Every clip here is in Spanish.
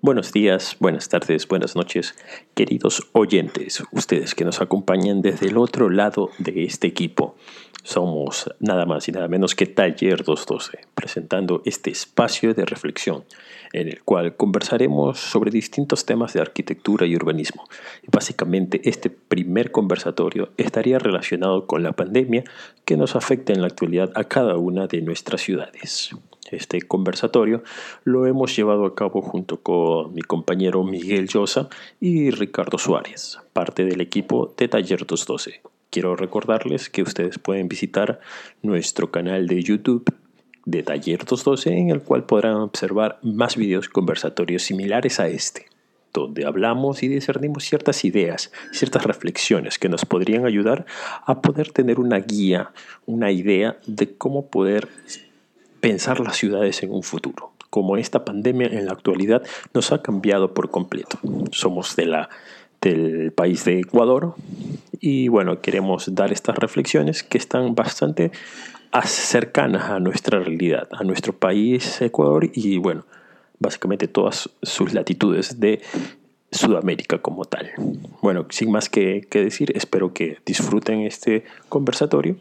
Buenos días, buenas tardes, buenas noches, queridos oyentes, ustedes que nos acompañan desde el otro lado de este equipo. Somos nada más y nada menos que Taller 212, presentando este espacio de reflexión en el cual conversaremos sobre distintos temas de arquitectura y urbanismo. básicamente este primer conversatorio estaría relacionado con la pandemia que nos afecta en la actualidad a cada una de nuestras ciudades. Este conversatorio lo hemos llevado a cabo junto con mi compañero Miguel Llosa y Ricardo Suárez, parte del equipo de Taller 212. Quiero recordarles que ustedes pueden visitar nuestro canal de YouTube de Taller 212 en el cual podrán observar más videos conversatorios similares a este, donde hablamos y discernimos ciertas ideas, ciertas reflexiones que nos podrían ayudar a poder tener una guía, una idea de cómo poder pensar las ciudades en un futuro. Como esta pandemia en la actualidad nos ha cambiado por completo. Somos de la, del país de Ecuador y bueno, queremos dar estas reflexiones que están bastante cercanas a nuestra realidad, a nuestro país Ecuador y bueno, básicamente todas sus latitudes de Sudamérica como tal. Bueno, sin más que, que decir, espero que disfruten este conversatorio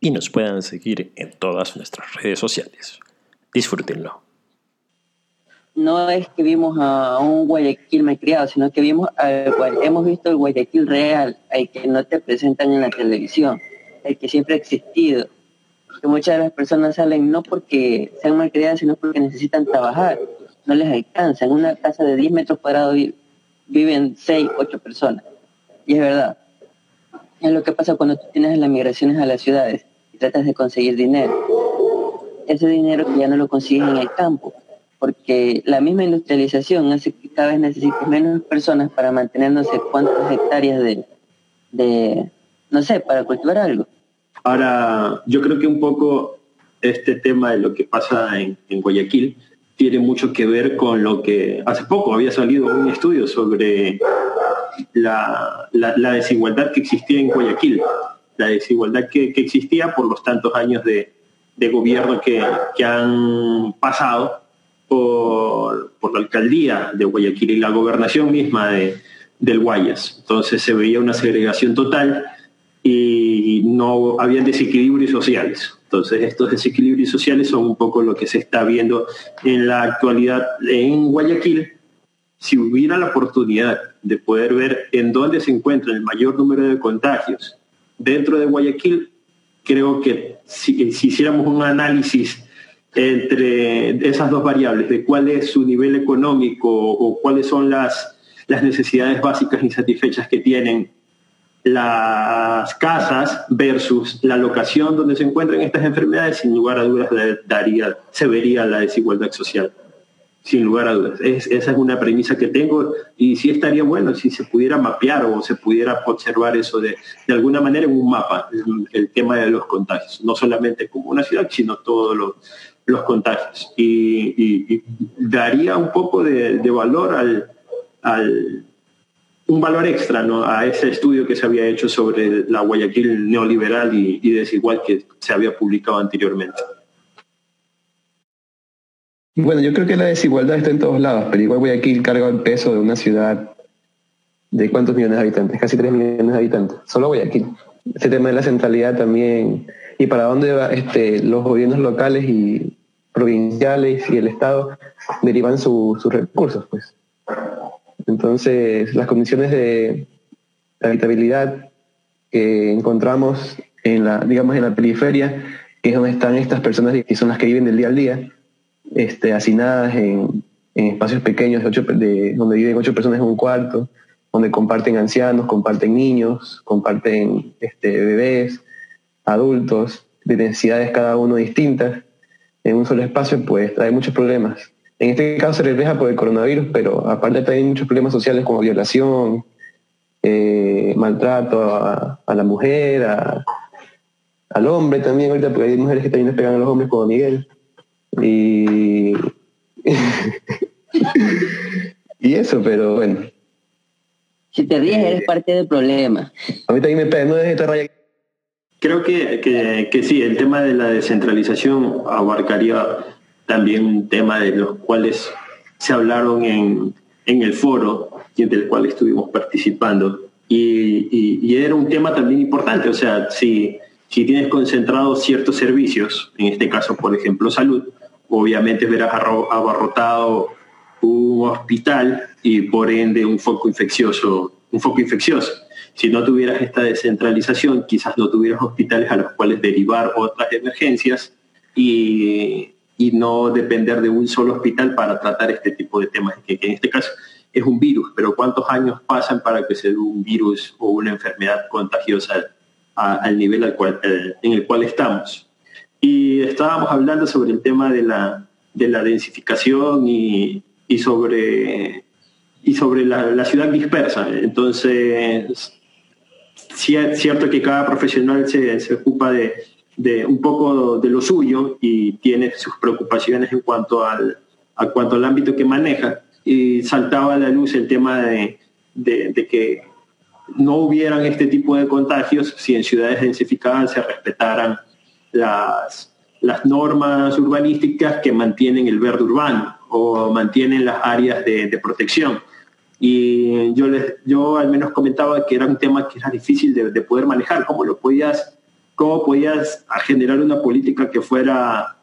y nos puedan seguir en todas nuestras redes sociales. Disfrútenlo. No es que vimos a un Guayaquil criado, sino que vimos hemos visto el Guayaquil real, el que no te presentan en la televisión, el que siempre ha existido. Que muchas de las personas salen no porque sean malcriadas, sino porque necesitan trabajar. No les alcanza. En una casa de 10 metros cuadrados viven 6, 8 personas. Y es verdad. Es lo que pasa cuando tú tienes las migraciones a las ciudades tratas de conseguir dinero. Ese dinero ya no lo consigues en el campo, porque la misma industrialización hace que cada vez necesites menos personas para mantener no sé cuántas hectáreas de, de, no sé, para cultivar algo. Ahora, yo creo que un poco este tema de lo que pasa en, en Guayaquil tiene mucho que ver con lo que hace poco había salido un estudio sobre la, la desigualdad que existía en Guayaquil la desigualdad que, existía por los tantos años de, gobierno que, han pasado por, la alcaldía de Guayaquil y la gobernación misma de, del Guayas. Entonces se veía una segregación total y no habían desequilibrios sociales. Entonces estos desequilibrios sociales son un poco lo que se está viendo en la actualidad en Guayaquil. Si hubiera la oportunidad de poder ver en dónde se encuentra el mayor número de contagios dentro de Guayaquil, creo que si, hiciéramos un análisis entre esas dos variables, de cuál es su nivel económico o cuáles son las, las necesidades básicas insatisfechas que tienen las casas versus la locación donde se encuentran estas enfermedades, sin lugar a dudas daría, se vería la desigualdad social sin lugar a dudas. esa es una premisa que tengo y sí estaría bueno si se pudiera mapear o se pudiera observar eso de, de alguna manera en un mapa, el, tema de los contagios, no solamente como una ciudad, sino todos los, los contagios. Y, daría un poco de, valor al, al, un valor extra ¿no? a ese estudio que se había hecho sobre la Guayaquil neoliberal y desigual que se había publicado anteriormente. Bueno, yo creo que la desigualdad está en todos lados, pero igual Guayaquil carga el peso de una ciudad de cuántos millones de habitantes, casi 3 millones de habitantes, solo Guayaquil. Ese tema de la centralidad también, y para dónde va este, los gobiernos locales y provinciales y el Estado derivan sus recursos, pues. Entonces, las condiciones de habitabilidad que encontramos en la, digamos, en la periferia, que es donde están estas personas que son las que viven del día al día, este, hacinadas en, espacios pequeños de donde viven ocho personas en un cuarto, donde comparten ancianos, comparten niños, comparten este, bebés, adultos, de densidades cada uno distintas, en un solo espacio, pues trae muchos problemas. En este caso se refleja por el coronavirus, pero aparte trae muchos problemas sociales como violación, eh, maltrato a, la mujer, al hombre también, ahorita porque hay mujeres que también les pegan a los hombres como Miguel. Y, y eso, pero bueno. Si te ríes, eres parte del problema. A mí también me pega, no esta raya. Creo que, que, que, sí, el tema de la descentralización abarcaría también un tema de los cuales se hablaron en, en el foro del cual estuvimos participando. Y, y, era un tema también importante, o sea, si, si tienes concentrados ciertos servicios, en este caso, por ejemplo, salud, obviamente verás abarrotado un hospital y por ende un foco infeccioso, un foco infeccioso. Si no tuvieras esta descentralización, quizás no tuvieras hospitales a los cuales derivar otras emergencias y, y no depender de un solo hospital para tratar este tipo de temas, que, en este caso es un virus, pero ¿cuántos años pasan para que se dé un virus o una enfermedad contagiosa al nivel eh, en el cual estamos? Y estábamos hablando sobre el tema de la, de la densificación y, y sobre, y sobre la, ciudad dispersa. Entonces, sí es cierto que cada profesional se, se ocupa de, de, un poco de lo suyo y tiene sus preocupaciones en cuanto al, a cuanto al ámbito que maneja. Y saltaba a la luz el tema de, de, de que no hubieran este tipo de contagios si en ciudades densificadas se respetaran las, las normas urbanísticas que mantienen el verde urbano o mantienen las áreas de, protección. Y yo, les, yo al menos comentaba que era un tema que era difícil de, poder manejar, cómo lo podías, cómo podías generar una política que fuera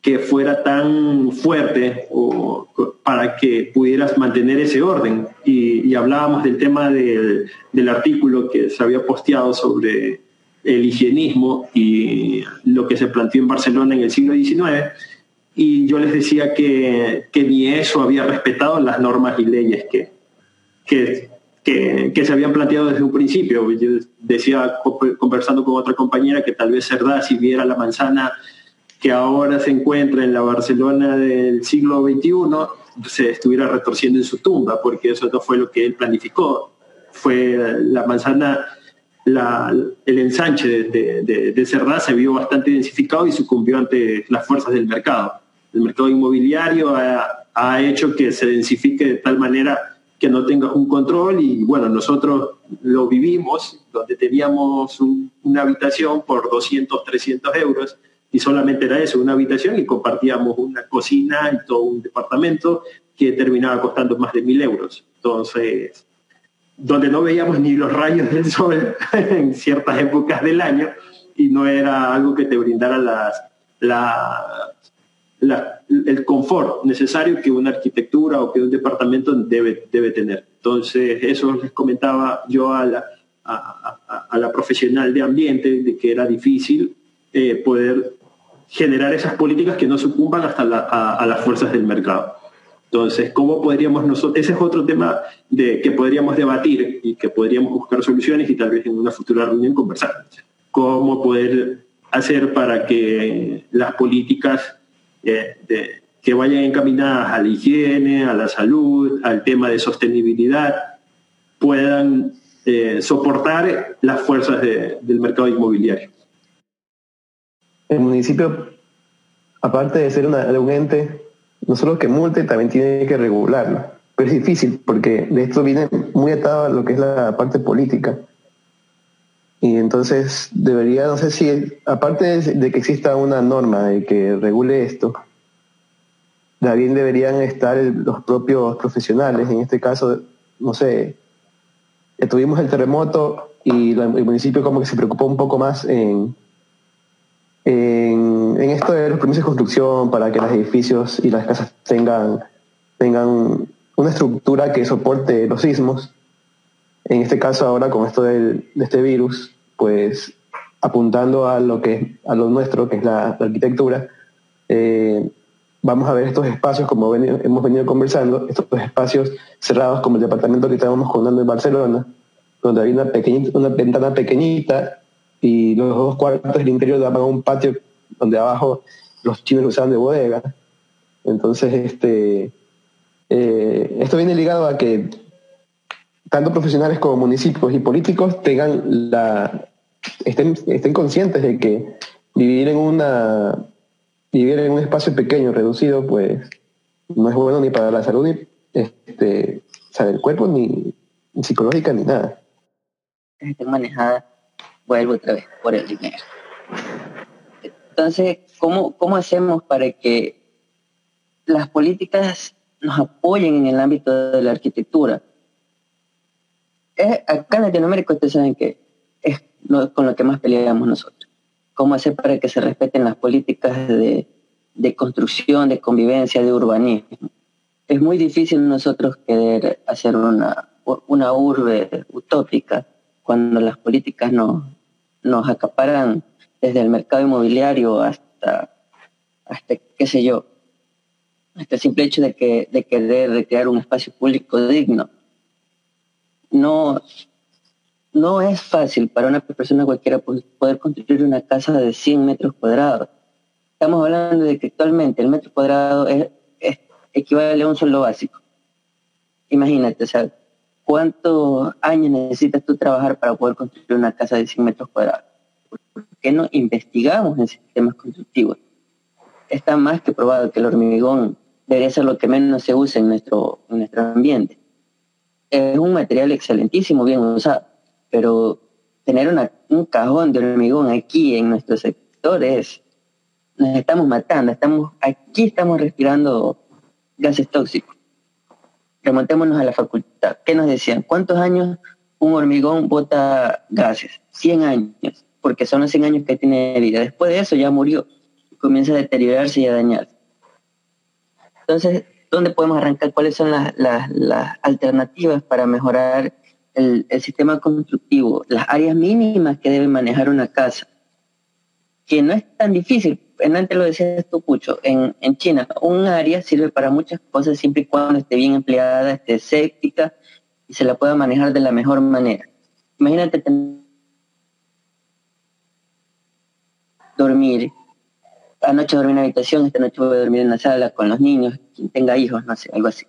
que fuera tan fuerte o, para que pudieras mantener ese orden. Y, hablábamos del tema del, del, artículo que se había posteado sobre el higienismo y lo que se planteó en Barcelona en el siglo XIX. Y yo les decía que, que ni eso había respetado las normas y leyes que, que, que, se habían planteado desde un principio. Yo decía, conversando con otra compañera, que tal vez Cerdá, si viera la manzana que ahora se encuentra en la Barcelona del siglo XXI, se estuviera retorciendo en su tumba, porque eso no fue lo que él planificó. Fue la manzana el ensanche de, de, se vio bastante densificado y sucumbió ante las fuerzas del mercado. El mercado inmobiliario ha, hecho que se densifique de tal manera que no tenga un control y bueno, nosotros lo vivimos, donde teníamos una habitación por 200, 300 euros y solamente era eso, una habitación y compartíamos una cocina y todo un departamento que terminaba costando más de mil euros. Entonces, donde no veíamos ni los rayos del sol en ciertas épocas del año y no era algo que te brindara las, la, el confort necesario que una arquitectura o que un departamento debe, debe tener. Entonces, eso les comentaba yo a la, a, la profesional de ambiente, de que era difícil eh, poder generar esas políticas que no sucumban hasta a las fuerzas del mercado. Entonces, ¿cómo podríamos nosotros, ese es otro tema de, que podríamos debatir y que podríamos buscar soluciones y tal vez en una futura reunión conversar? ¿Cómo poder hacer para que las políticas eh, que vayan encaminadas a la higiene, a la salud, al tema de sostenibilidad, puedan eh, soportar las fuerzas del mercado inmobiliario? El municipio, aparte de ser un ente no solo que multe, también tiene que regularlo. Pero es difícil porque de esto viene muy atado a lo que es la parte política. Y entonces debería, no sé si, aparte de que exista una norma de que regule esto, también deberían estar los propios profesionales. En este caso, no sé, tuvimos el terremoto y el municipio como que se preocupó un poco más en, en, esto de los permisos de construcción para que los edificios y las casas tengan, tengan una estructura que soporte los sismos. En este caso ahora con esto de este virus, pues apuntando a lo que a lo nuestro, que es la, arquitectura, eh, vamos a ver estos espacios, como hemos venido conversando, estos espacios cerrados como el departamento que estábamos contando en Barcelona, donde hay una, pequeñita, una ventana pequeñita y los dos cuartos del interior daban un patio donde abajo los chinos usaban de bodega. Entonces, este, eh, esto viene ligado a que tanto profesionales como municipios y políticos tengan la, estén, estén conscientes de que vivir en una vivir en un espacio pequeño, reducido, pues no es bueno ni para la salud ni este, del cuerpo, ni, psicológica, ni nada. Estén manejadas vuelvo otra vez por el dinero. Entonces, ¿cómo, cómo hacemos para que las políticas nos apoyen en el ámbito de la arquitectura. Acá en Latinoamérica ustedes saben que es con lo que más peleamos nosotros. ¿Cómo hacer para que se respeten las políticas de, de construcción, de convivencia, de urbanismo? Es muy difícil nosotros querer hacer una, una urbe utópica cuando las políticas nos, nos acaparan desde el mercado inmobiliario hasta, hasta qué sé yo, hasta el simple hecho de, que, de querer crear un espacio público digno. No, no es fácil para una persona cualquiera poder construir una casa de 100 metros cuadrados. Estamos hablando de que actualmente el metro cuadrado es, equivale a un sueldo básico. Imagínate, o sea, ¿cuántos años necesitas tú trabajar para poder construir una casa de 100 metros cuadrados? ¿Por qué no investigamos en sistemas constructivos? Está más que probado que el hormigón debería ser lo que menos se usa en nuestro, en nuestro ambiente. Es un material excelentísimo, bien usado, pero tener un cajón de hormigón aquí en nuestro sector es, nos estamos matando, estamos, aquí estamos respirando gases tóxicos. Remontémonos a la facultad. ¿Qué nos decían? ¿Cuántos años un hormigón bota gases? 100 años, porque son los 100 años que tiene vida. Después de eso ya murió, comienza a deteriorarse y a dañarse. Entonces, ¿dónde podemos arrancar? ¿Cuáles son las, alternativas para mejorar el, sistema constructivo? Las áreas mínimas que debe manejar una casa, que no es tan difícil. Antes lo decías tú, Pucho, en, en China, un área sirve para muchas cosas siempre y cuando esté bien empleada, esté séptica y se la pueda manejar de la mejor manera. Imagínate dormir anoche dormí en la habitación, esta noche voy a dormir en la sala con los niños, quien tenga hijos, no sé, algo así.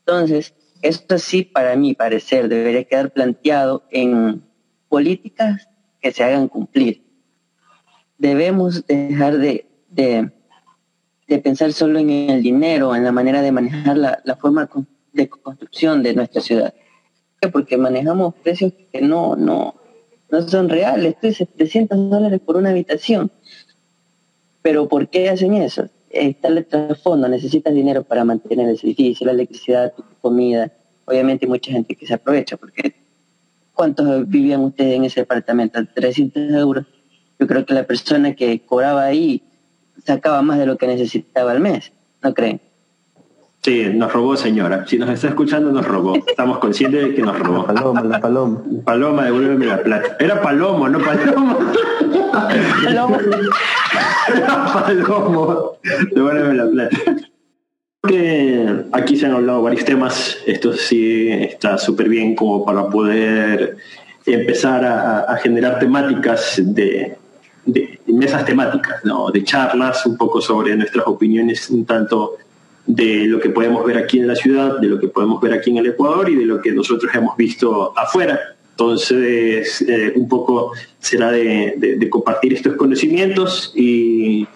Entonces, esto sí, para mi parecer, debería quedar planteado en políticas que se hagan cumplir. Debemos dejar de, de, pensar solo en el dinero, en la manera de manejar la, la forma de construcción de nuestra ciudad. Porque manejamos precios que no, no, no son reales. Esto es 700 dólares por una habitación. Pero ¿por qué hacen eso? Está el trasfondo, necesitas dinero para mantener el edificio, la electricidad, tu comida. Obviamente hay mucha gente que se aprovecha, porque ¿cuántos vivían ustedes en ese departamento? 300 euros. Yo creo que la persona que cobraba ahí sacaba más de lo que necesitaba al mes, ¿no creen? Sí, nos robó señora. Si nos está escuchando, nos robó. Estamos conscientes de que nos robó. paloma, la paloma. Paloma, devuélveme la plata. Era palomo, no palomo. palomo. Palomo, devuélveme la plata. Que aquí se han hablado varios temas, esto sí está súper bien como para poder empezar a, generar temáticas de, de, mesas temáticas, ¿no? de charlas un poco sobre nuestras opiniones un tanto de lo que podemos ver aquí en la ciudad, de lo que podemos ver aquí en el Ecuador y de lo que nosotros hemos visto afuera. Entonces, eh, un poco será de, compartir estos conocimientos y,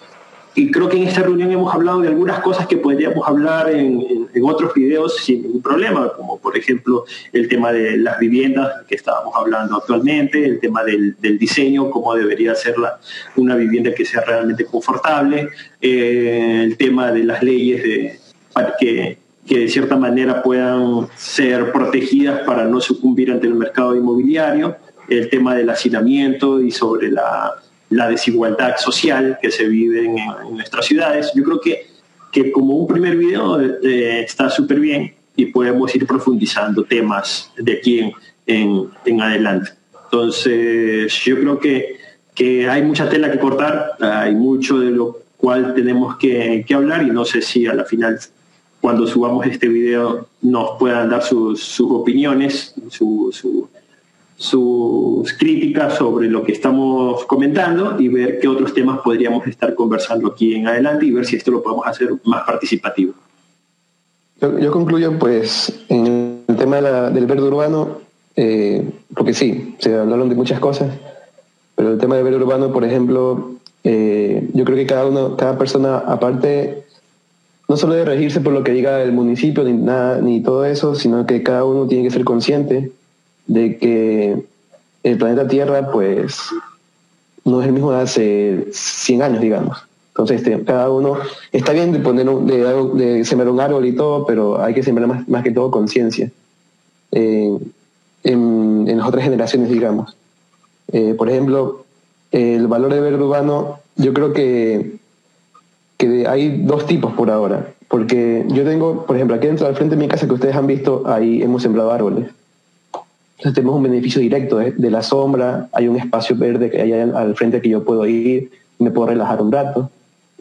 creo que en esta reunión hemos hablado de algunas cosas que podríamos hablar en, otros videos sin ningún problema, como por ejemplo el tema de las viviendas que estábamos hablando actualmente, el tema del, diseño, cómo debería ser la, una vivienda que sea realmente confortable, eh, el tema de las leyes de, para que que de cierta manera puedan ser protegidas para no sucumbir ante el mercado inmobiliario, el tema del hacinamiento y sobre la, desigualdad social que se vive en, nuestras ciudades. Yo creo que, que como un primer video eh, está súper bien y podemos ir profundizando temas de aquí en, en, adelante. Entonces, yo creo que, que hay mucha tela que cortar, hay mucho de lo cual tenemos que, que hablar y no sé si a la final cuando subamos este video nos puedan dar sus, opiniones, sus críticas sobre lo que estamos comentando y ver qué otros temas podríamos estar conversando aquí en adelante y ver si esto lo podemos hacer más participativo. Yo, concluyo pues en el tema del verde urbano, eh, porque sí, se hablaron de muchas cosas, pero el tema del verde urbano, por ejemplo, eh, yo creo que cada uno, cada persona aparte no solo de regirse por lo que diga el municipio ni nada, ni todo eso, sino que cada uno tiene que ser consciente de que el planeta Tierra, pues, no es el mismo de hace 100 años, digamos. Entonces, este, cada uno, está bien de, poner de, sembrar un árbol y todo, pero hay que sembrar más, más que todo conciencia eh, en, en, las otras generaciones, digamos. Eh, por ejemplo, el valor de verde urbano, yo creo que, que hay dos tipos por ahora. Porque yo tengo, por ejemplo, aquí dentro al frente de mi casa que ustedes han visto, ahí hemos sembrado árboles. Entonces tenemos un beneficio directo de, de la sombra, hay un espacio verde que hay al frente que yo puedo ir, me puedo relajar un rato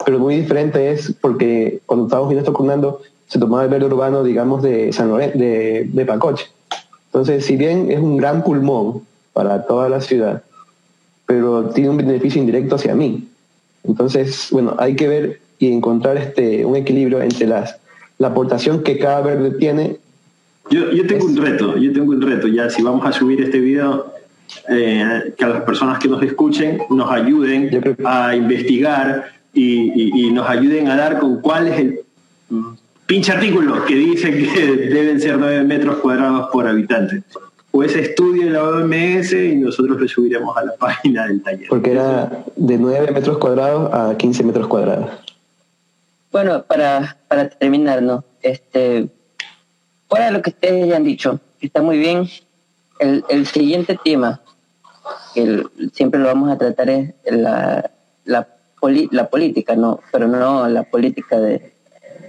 pero muy diferente es porque cuando estábamos viendo esto con se tomaba el verde urbano, digamos, de San Lorenzo, de, de Pacoche. Entonces, si bien es un gran pulmón para toda la ciudad, pero tiene un beneficio indirecto hacia mí. Entonces, bueno, hay que ver y encontrar este, un equilibrio entre las, la aportación que cada verde tiene. Yo, yo tengo un reto, yo tengo un reto, ya si vamos a subir este video, eh, que a las personas que nos escuchen nos ayuden a investigar y, nos ayuden a dar con cuál es el pinche artículo que dice que deben ser 9 metros cuadrados por habitante. O ese estudio de la OMS y nosotros lo subiremos a la página del taller. Porque era de 9 metros cuadrados a 15 metros cuadrados. Bueno, para, para terminar, ¿no? Este, fuera de lo que ustedes ya han dicho, está muy bien. El, el siguiente tema, que siempre lo vamos a tratar, es la, la la política, no, pero no la política de,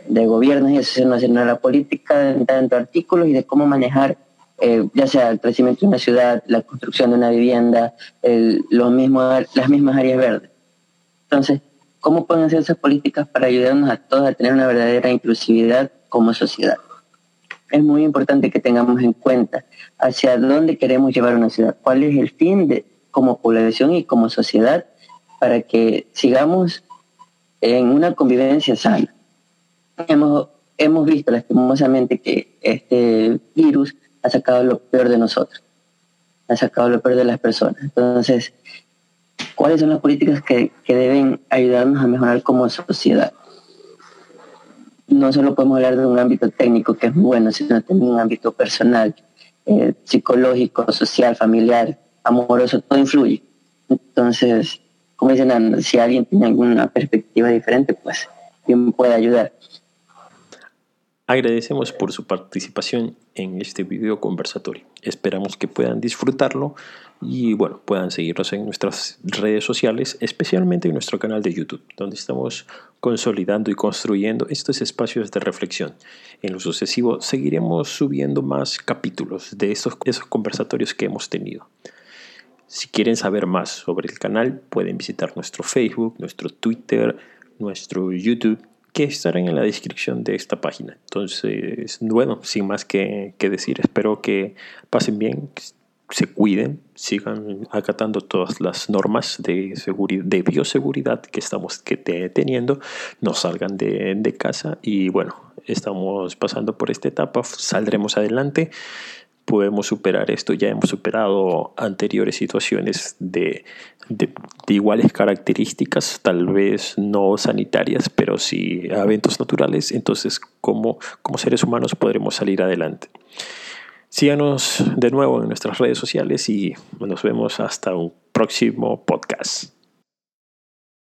de gobierno y eso, sino la política de artículos y de cómo manejar eh, ya sea el crecimiento de una ciudad, la construcción de una vivienda, el, los mismos, las mismas áreas verdes. Entonces, ¿cómo pueden ser esas políticas para ayudarnos a todos a tener una verdadera inclusividad como sociedad? Es muy importante que tengamos en cuenta hacia dónde queremos llevar una ciudad, cuál es el fin de, como población y como sociedad para que sigamos en una convivencia sana. Hemos, hemos visto lastimosamente que este virus ha sacado lo peor de nosotros, ha sacado lo peor de las personas. Entonces, ¿cuáles son las políticas que, deben ayudarnos a mejorar como sociedad? No solo podemos hablar de un ámbito técnico que es bueno, sino también un ámbito personal, eh, psicológico, social, familiar, amoroso, todo influye. Entonces, como dicen, si alguien tiene alguna perspectiva diferente, pues bien puede ayudar. Agradecemos por su participación en este video conversatorio. Esperamos que puedan disfrutarlo y bueno, puedan seguirnos en nuestras redes sociales, especialmente en nuestro canal de YouTube, donde estamos consolidando y construyendo estos espacios de reflexión. En lo sucesivo seguiremos subiendo más capítulos de esos, esos conversatorios que hemos tenido. Si quieren saber más sobre el canal, pueden visitar nuestro Facebook, nuestro Twitter, nuestro YouTube, que estarán en la descripción de esta página. Entonces, bueno, sin más que, decir, espero que pasen bien, se cuiden, sigan acatando todas las normas de, seguridad, de bioseguridad que estamos que teniendo, no salgan de, de casa y bueno, estamos pasando por esta etapa, saldremos adelante podemos superar esto. Ya hemos superado anteriores situaciones de, iguales características, tal vez no sanitarias, pero sí eventos naturales. Entonces, como, como seres humanos podremos salir adelante. Síganos de nuevo en nuestras redes sociales y nos vemos hasta un próximo podcast.